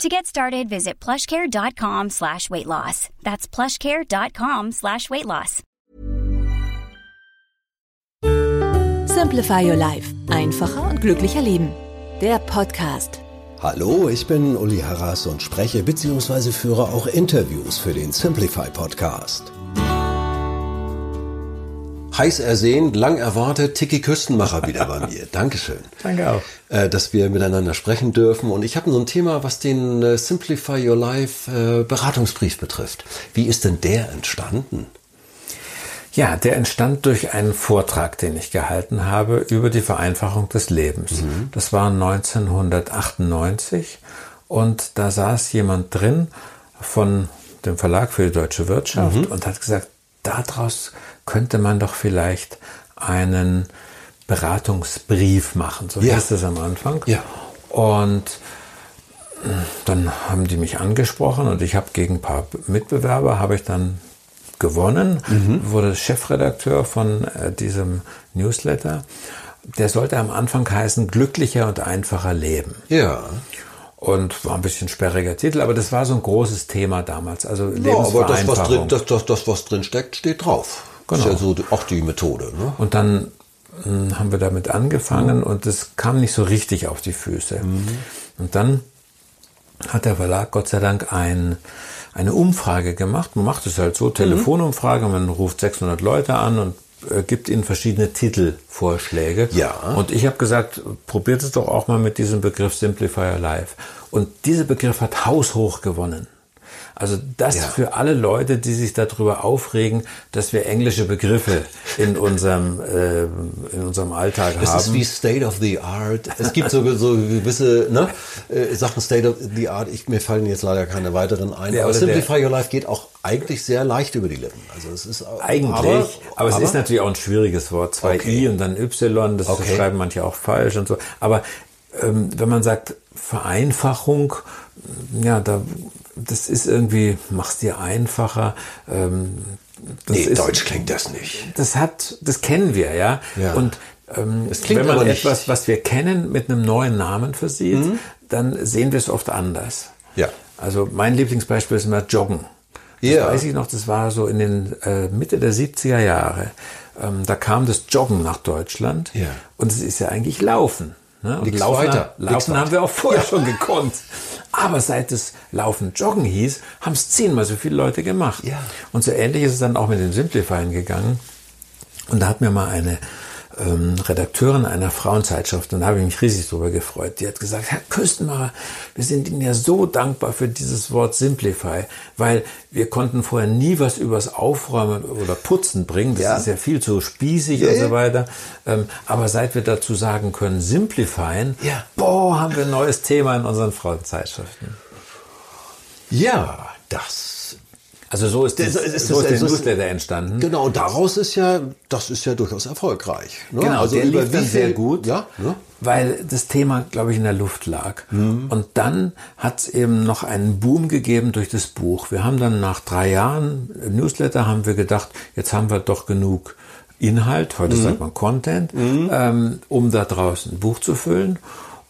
To get started, visit plushcare.com slash weight loss. That's plushcare.com slash weight loss. Simplify Your Life. Einfacher und glücklicher Leben. Der Podcast. Hallo, ich bin Uli Harras und spreche bzw. führe auch Interviews für den Simplify Podcast. Heiß ersehnt, lang erwartet, Tiki Küstenmacher wieder bei mir. Dankeschön. Danke auch. Äh, dass wir miteinander sprechen dürfen. Und ich habe so ein Thema, was den äh, Simplify Your Life äh, Beratungsbrief betrifft. Wie ist denn der entstanden? Ja, der entstand durch einen Vortrag, den ich gehalten habe über die Vereinfachung des Lebens. Mhm. Das war 1998 und da saß jemand drin von dem Verlag für die deutsche Wirtschaft mhm. und hat gesagt, daraus könnte man doch vielleicht einen Beratungsbrief machen. So ja. hieß es am Anfang. Ja. Und äh, dann haben die mich angesprochen und ich habe gegen ein paar Mitbewerber, habe ich dann gewonnen, mhm. wurde Chefredakteur von äh, diesem Newsletter. Der sollte am Anfang heißen Glücklicher und einfacher Leben. Ja. Und war ein bisschen sperriger Titel, aber das war so ein großes Thema damals. Also ja, aber das was, drin, das, das, das, was drin steckt, steht drauf. Genau. Ist ja so auch die Methode. Ne? Und dann mh, hm, haben wir damit angefangen mhm. und es kam nicht so richtig auf die Füße. Mhm. Und dann hat der Verlag Gott sei Dank ein, eine Umfrage gemacht. Man macht es halt so, Telefonumfrage, man ruft 600 Leute an und äh, gibt ihnen verschiedene Titelvorschläge. Ja. Und ich habe gesagt, probiert es doch auch mal mit diesem Begriff Simplifier Live. Und dieser Begriff hat haushoch gewonnen. Also das ja. für alle Leute, die sich darüber aufregen, dass wir englische Begriffe in unserem, äh, in unserem Alltag das haben. Das ist wie State of the Art. Es gibt so, so gewisse ne, äh, Sachen State of the Art. Ich, mir fallen jetzt leider keine weiteren ein. Ja, aber Simplify Your Life geht auch eigentlich sehr leicht über die Lippen. Also es ist eigentlich, aber, aber es aber, ist natürlich auch ein schwieriges Wort. Zwei okay. i und dann y. Das okay. schreiben manche auch falsch und so. Aber ähm, wenn man sagt Vereinfachung, ja, da das ist irgendwie, mach's dir einfacher. Ähm, nee, ist, Deutsch klingt das nicht. Das hat, das kennen wir, ja. ja. Und ähm, wenn man etwas, was wir kennen, mit einem neuen Namen versieht, mhm. dann sehen wir es oft anders. Ja. Also mein Lieblingsbeispiel ist immer Joggen. Das ja. weiß ich noch, das war so in den äh, Mitte der 70er Jahre. Ähm, da kam das Joggen nach Deutschland. Ja. Und es ist ja eigentlich Laufen. Ne? Und Laufen, weiter. Laufen haben wir auch vorher schon gekonnt. Aber seit es Laufen Joggen hieß, haben es zehnmal so viele Leute gemacht. Ja. Und so ähnlich ist es dann auch mit den Simplifying gegangen. Und da hat mir mal eine ähm, Redakteurin einer Frauenzeitschrift und da habe ich mich riesig darüber gefreut. Die hat gesagt, Herr Küstenmacher, wir sind Ihnen ja so dankbar für dieses Wort Simplify, weil wir konnten vorher nie was übers Aufräumen oder Putzen bringen. Das ja. ist ja viel zu spießig ja. und so weiter. Ähm, aber seit wir dazu sagen können, simplifyen, ja. boah, haben wir ein neues Thema in unseren Frauenzeitschriften. Ja, das also so ist, das, ist, so ist der Newsletter entstanden. Genau, und daraus ist ja, das ist ja durchaus erfolgreich. Ne? Genau, also der lief dann sehr gut, ja, ne? weil das Thema, glaube ich, in der Luft lag. Mhm. Und dann hat es eben noch einen Boom gegeben durch das Buch. Wir haben dann nach drei Jahren Newsletter haben wir gedacht, jetzt haben wir doch genug Inhalt, heute mhm. sagt man Content, mhm. ähm, um da draußen ein Buch zu füllen.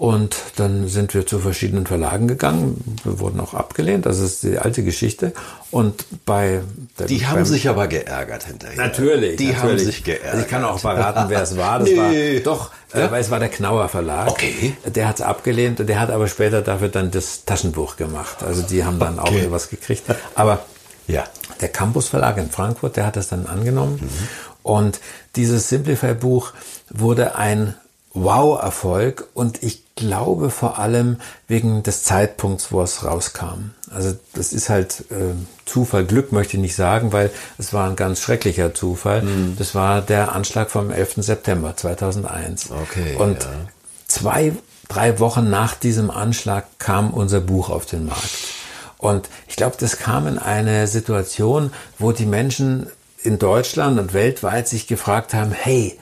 Und dann sind wir zu verschiedenen Verlagen gegangen. Wir wurden auch abgelehnt. Das ist die alte Geschichte. Und bei der Die haben sich aber geärgert hinterher. Natürlich. Die natürlich. haben sich geärgert. Also ich kann auch verraten, wer es war. Das nee. war doch, äh, ja? weil es war der Knauer Verlag. Okay. Der hat es abgelehnt und der hat aber später dafür dann das Taschenbuch gemacht. Also die haben dann okay. auch was gekriegt. Aber ja. der Campus Verlag in Frankfurt, der hat das dann angenommen. Mhm. Und dieses Simplify-Buch wurde ein Wow-Erfolg und ich glaube vor allem wegen des Zeitpunkts, wo es rauskam. Also das ist halt äh, Zufall, Glück möchte ich nicht sagen, weil es war ein ganz schrecklicher Zufall. Mhm. Das war der Anschlag vom 11. September 2001. Okay. Und ja. zwei, drei Wochen nach diesem Anschlag kam unser Buch auf den Markt. Und ich glaube, das kam in eine Situation, wo die Menschen in Deutschland und weltweit sich gefragt haben, hey,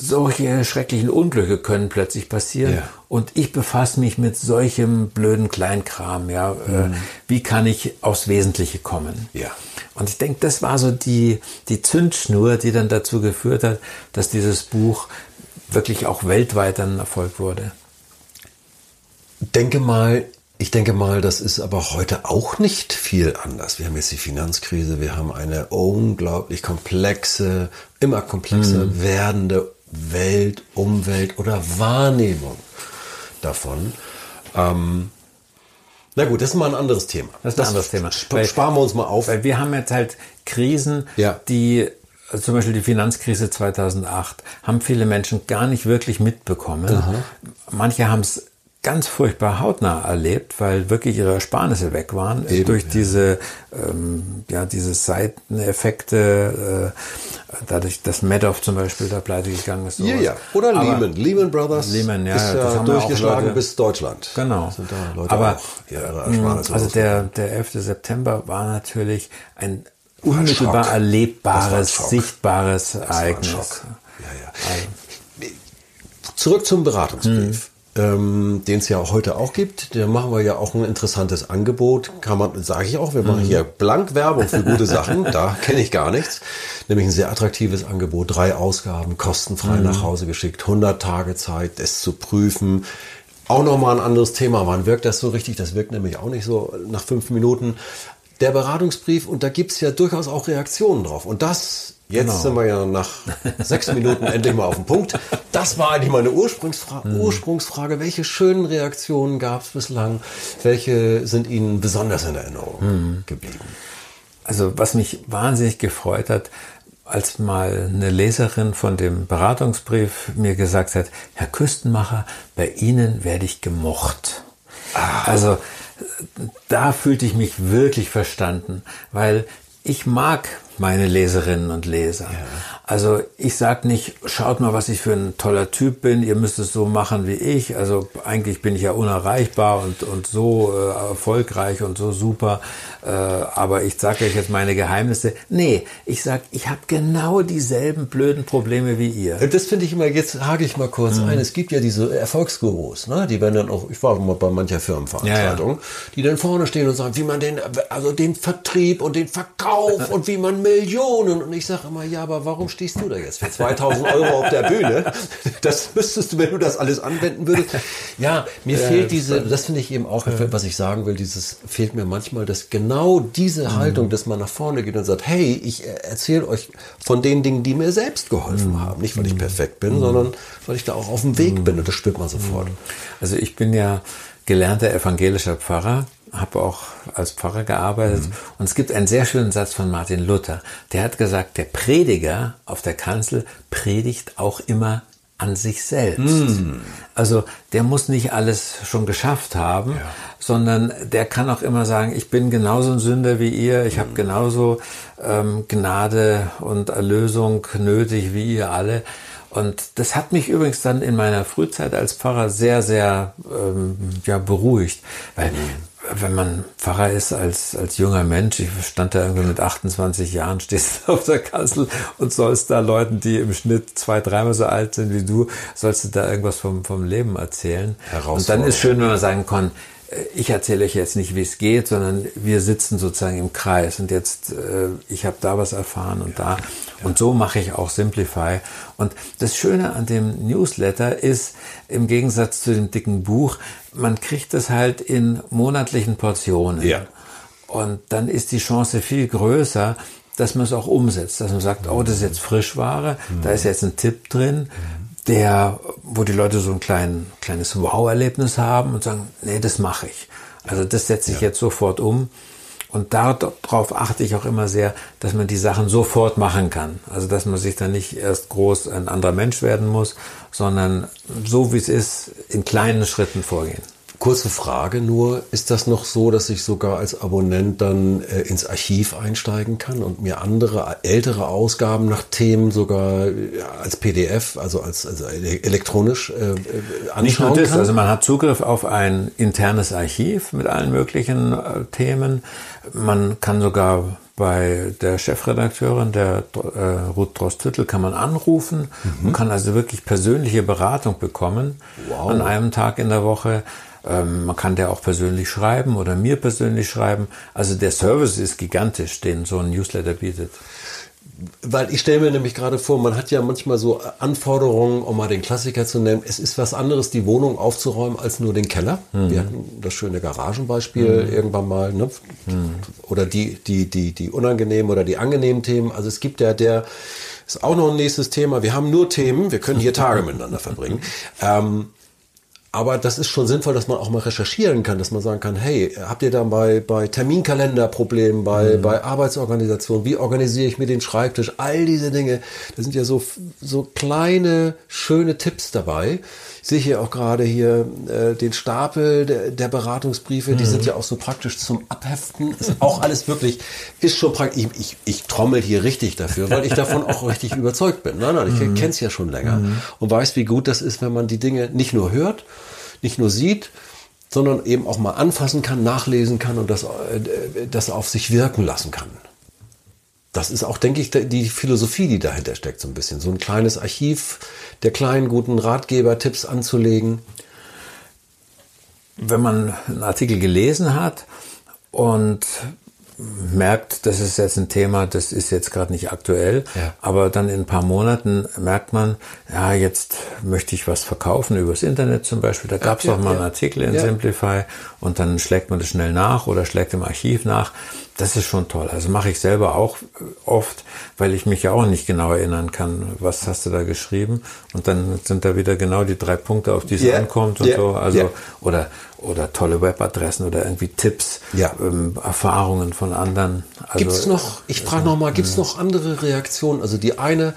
solche schrecklichen Unglücke können plötzlich passieren ja. und ich befasse mich mit solchem blöden Kleinkram, ja, äh, mhm. äh, wie kann ich aufs Wesentliche kommen? Ja. Und ich denke, das war so die, die Zündschnur, die dann dazu geführt hat, dass dieses Buch wirklich auch weltweit ein Erfolg wurde. Denke mal, ich denke mal, das ist aber heute auch nicht viel anders. Wir haben jetzt die Finanzkrise, wir haben eine unglaublich komplexe, immer komplexer mhm. werdende Welt, Umwelt oder Wahrnehmung davon. Ähm, na gut, das ist mal ein anderes Thema. Das ist ein anderes Thema. Sp sparen wir uns mal auf. Weil wir haben jetzt halt Krisen, ja. die zum Beispiel die Finanzkrise 2008 haben viele Menschen gar nicht wirklich mitbekommen. Aha. Manche haben es ganz furchtbar hautnah erlebt, weil wirklich ihre Ersparnisse weg waren Eben, durch ja. diese ähm, ja diese Seiteneffekte, äh, dadurch, dass Madoff zum Beispiel da pleite gegangen ist. Ja, ja. Oder Aber Lehman, Lehman Brothers. Lehman, ja, ist ja durchgeschlagen Leute, bis Deutschland. Genau. Aber also der der 11. September war natürlich ein unmittelbar ein erlebbares, sichtbares Ereignis. Ja, ja. Also. Zurück zum Beratungsbrief. Hm ähm, den es ja heute auch gibt. Da machen wir ja auch ein interessantes Angebot. Kann man, sage ich auch, wir machen hier blank Werbung für gute Sachen. Da kenne ich gar nichts. Nämlich ein sehr attraktives Angebot. Drei Ausgaben, kostenfrei mhm. nach Hause geschickt. 100 Tage Zeit, es zu prüfen. Auch nochmal ein anderes Thema. Wann wirkt das so richtig? Das wirkt nämlich auch nicht so nach fünf Minuten. Der Beratungsbrief, und da gibt's ja durchaus auch Reaktionen drauf. Und das Jetzt genau. sind wir ja nach sechs Minuten endlich mal auf dem Punkt. Das war eigentlich meine Ursprungsfrage. Mhm. Ursprungsfrage. Welche schönen Reaktionen gab es bislang? Welche sind Ihnen besonders in Erinnerung mhm. geblieben? Also was mich wahnsinnig gefreut hat, als mal eine Leserin von dem Beratungsbrief mir gesagt hat, Herr Küstenmacher, bei Ihnen werde ich gemocht. Ah. Also da fühlte ich mich wirklich verstanden, weil ich mag meine Leserinnen und Leser. Ja. Also ich sage nicht, schaut mal, was ich für ein toller Typ bin, ihr müsst es so machen wie ich. Also eigentlich bin ich ja unerreichbar und, und so äh, erfolgreich und so super. Äh, aber ich sage euch jetzt meine Geheimnisse. Nee, ich sage, ich habe genau dieselben blöden Probleme wie ihr. Das finde ich immer, jetzt hake ich mal kurz mhm. ein. Es gibt ja diese Erfolgsgurus, ne? die werden dann auch, ich war mal bei mancher Firmenveranstaltung, ja, ja. die dann vorne stehen und sagen, wie man den, also den Vertrieb und den Verkauf und wie man Millionen. Und ich sage immer, ja, aber warum stehst du da jetzt für 2000 Euro auf der Bühne? Das müsstest du, wenn du das alles anwenden würdest. Ja, mir ja, fehlt diese, das finde ich eben auch, was ich sagen will, dieses fehlt mir manchmal, dass genau diese mhm. Haltung, dass man nach vorne geht und sagt, hey, ich erzähle euch von den Dingen, die mir selbst geholfen mhm. haben. Nicht, weil ich perfekt bin, mhm. sondern weil ich da auch auf dem Weg mhm. bin und das spürt man sofort. Mhm. Also ich bin ja gelernter evangelischer Pfarrer habe auch als Pfarrer gearbeitet. Mhm. Und es gibt einen sehr schönen Satz von Martin Luther. Der hat gesagt, der Prediger auf der Kanzel predigt auch immer an sich selbst. Mhm. Also der muss nicht alles schon geschafft haben, ja. sondern der kann auch immer sagen, ich bin genauso ein Sünder wie ihr, ich mhm. habe genauso ähm, Gnade und Erlösung nötig wie ihr alle. Und das hat mich übrigens dann in meiner Frühzeit als Pfarrer sehr, sehr ähm, ja, beruhigt, weil mhm wenn man Pfarrer ist als, als junger Mensch, ich stand da irgendwie mit 28 Jahren, stehst auf der Kanzel und sollst da Leuten, die im Schnitt zwei, dreimal so alt sind wie du, sollst du da irgendwas vom, vom Leben erzählen. Und dann ist schön, wenn man sagen kann, ich erzähle euch jetzt nicht, wie es geht, sondern wir sitzen sozusagen im Kreis und jetzt, äh, ich habe da was erfahren und da. Und so mache ich auch Simplify. Und das Schöne an dem Newsletter ist, im Gegensatz zu dem dicken Buch, man kriegt es halt in monatlichen Portionen. Ja. Und dann ist die Chance viel größer, dass man es auch umsetzt, dass man sagt, oh, das ist jetzt Frischware, mhm. da ist jetzt ein Tipp drin. Mhm der, wo die Leute so ein klein, kleines Wow-Erlebnis haben und sagen, nee, das mache ich. Also das setze ich ja. jetzt sofort um. Und darauf achte ich auch immer sehr, dass man die Sachen sofort machen kann. Also dass man sich dann nicht erst groß ein anderer Mensch werden muss, sondern so wie es ist, in kleinen Schritten vorgehen. Kurze Frage nur, ist das noch so, dass ich sogar als Abonnent dann äh, ins Archiv einsteigen kann und mir andere, ältere Ausgaben nach Themen sogar äh, als PDF, also als, als elektronisch äh, äh, anschauen Nicht nur das, kann? also man hat Zugriff auf ein internes Archiv mit allen möglichen äh, Themen. Man kann sogar bei der Chefredakteurin, der äh, Ruth Drostüttel, kann man anrufen mhm. und kann also wirklich persönliche Beratung bekommen wow. an einem Tag in der Woche. Ähm, man kann der auch persönlich schreiben oder mir persönlich schreiben. Also der Service ist gigantisch, den so ein Newsletter bietet. Weil ich stelle mir nämlich gerade vor, man hat ja manchmal so Anforderungen, um mal den Klassiker zu nennen. Es ist was anderes, die Wohnung aufzuräumen, als nur den Keller. Mhm. Wir hatten das schöne Garagenbeispiel mhm. irgendwann mal. Ne? Mhm. Oder die, die, die, die unangenehmen oder die angenehmen Themen. Also es gibt ja der, ist auch noch ein nächstes Thema. Wir haben nur Themen, wir können hier Tage miteinander verbringen. Ähm, aber das ist schon sinnvoll, dass man auch mal recherchieren kann, dass man sagen kann, hey, habt ihr da bei, bei Terminkalenderproblemen, bei, mhm. bei Arbeitsorganisation, wie organisiere ich mir den Schreibtisch, all diese Dinge, da sind ja so, so kleine, schöne Tipps dabei. Ich sehe hier auch gerade hier äh, den Stapel der, der Beratungsbriefe, mhm. die sind ja auch so praktisch zum Abheften. Ist auch alles wirklich, ist schon praktisch, ich, ich, ich trommel hier richtig dafür, weil ich davon auch richtig überzeugt bin. Nein, nein, ich mhm. kenne es ja schon länger mhm. und weiß, wie gut das ist, wenn man die Dinge nicht nur hört, nicht nur sieht, sondern eben auch mal anfassen kann, nachlesen kann und das, äh, das auf sich wirken lassen kann. Das ist auch, denke ich, die Philosophie, die dahinter steckt, so ein bisschen. So ein kleines Archiv der kleinen guten Ratgeber-Tipps anzulegen. Wenn man einen Artikel gelesen hat und merkt, das ist jetzt ein Thema, das ist jetzt gerade nicht aktuell, ja. aber dann in ein paar Monaten merkt man, ja, jetzt möchte ich was verkaufen übers Internet zum Beispiel. Da gab es ja, auch mal ja. einen Artikel in Simplify und dann schlägt man das schnell nach oder schlägt im Archiv nach. Das ist schon toll. Also mache ich selber auch oft, weil ich mich ja auch nicht genau erinnern kann, was hast du da geschrieben. Und dann sind da wieder genau die drei Punkte, auf die es ankommt und so. Also oder oder tolle Webadressen oder irgendwie Tipps, ja. ähm, Erfahrungen von anderen. Also, gibt es noch, ich frage noch mal, gibt es noch andere Reaktionen? Also die eine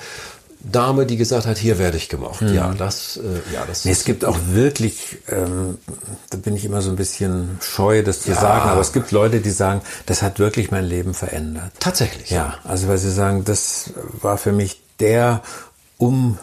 Dame, die gesagt hat, hier werde ich gemocht. Mhm. Ja, das, äh, ja, das. Nee, es gibt auch wirklich, ähm, da bin ich immer so ein bisschen scheu, das zu ja. sagen, aber es gibt Leute, die sagen, das hat wirklich mein Leben verändert. Tatsächlich. Ja, also weil sie sagen, das war für mich der um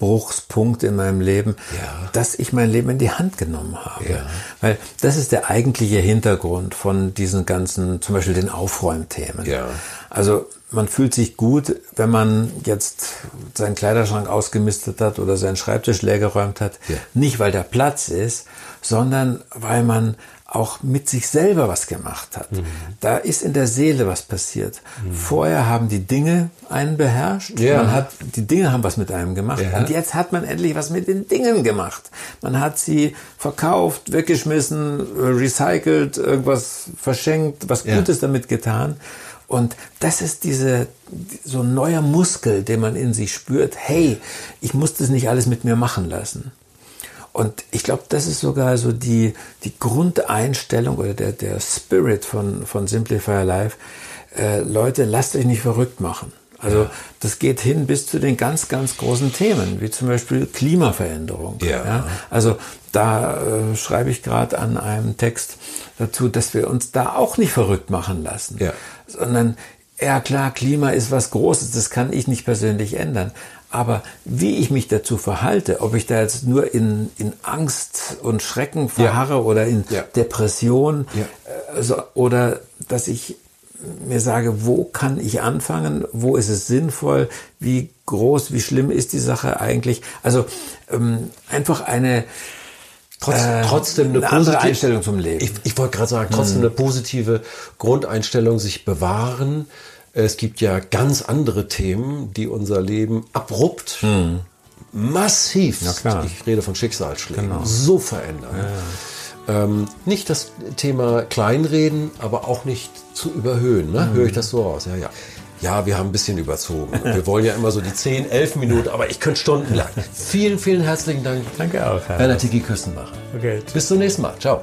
Bruchspunkt in meinem Leben, ja. dass ich mein Leben in die Hand genommen habe. Ja. Weil das ist der eigentliche Hintergrund von diesen ganzen, zum Beispiel den Aufräumthemen. Ja. Also man fühlt sich gut, wenn man jetzt seinen Kleiderschrank ausgemistet hat oder seinen Schreibtisch leer geräumt hat. Nicht, weil der Platz ist, sondern weil man auch mit sich selber was gemacht hat. Mhm. Da ist in der Seele was passiert. Mhm. Vorher haben die Dinge einen beherrscht. Ja. Man hat, die Dinge haben was mit einem gemacht. Ja. Und jetzt hat man endlich was mit den Dingen gemacht. Man hat sie verkauft, weggeschmissen, recycelt, irgendwas verschenkt, was Gutes ja. damit getan. Und das ist diese, so ein neuer Muskel, den man in sich spürt. Hey, ich muss das nicht alles mit mir machen lassen. Und ich glaube, das ist sogar so die, die Grundeinstellung oder der, der Spirit von, von Simplifier Life. Äh, Leute, lasst euch nicht verrückt machen. Also das geht hin bis zu den ganz, ganz großen Themen, wie zum Beispiel Klimaveränderung. Ja. ja? Also da äh, schreibe ich gerade an einem Text dazu, dass wir uns da auch nicht verrückt machen lassen, ja. sondern ja klar, Klima ist was Großes, das kann ich nicht persönlich ändern. Aber wie ich mich dazu verhalte, ob ich da jetzt nur in, in Angst und Schrecken verharre ja. oder in ja. Depression ja. Also, oder dass ich mir sage, wo kann ich anfangen, wo ist es sinnvoll, wie groß, wie schlimm ist die Sache eigentlich. Also ähm, einfach eine Trotz, äh, trotzdem eine, eine andere Einstellung zum Leben. Ich, ich wollte gerade sagen, trotzdem hm. eine positive Grundeinstellung sich bewahren es gibt ja ganz andere Themen, die unser Leben abrupt, hm. massiv, ich rede von Schicksalsschlägen, genau. so verändern. Ja. Ähm, nicht das Thema Kleinreden, aber auch nicht zu überhöhen. Ne? Hm. Höre ich das so aus? Ja, ja. Ja, wir haben ein bisschen überzogen. Wir wollen ja immer so die 10, 11 Minuten, aber ich könnte stundenlang. vielen, vielen herzlichen Dank. Danke auch. Herr Werner Tiki Küstenmacher. Okay. Bis zum nächsten Mal. Ciao.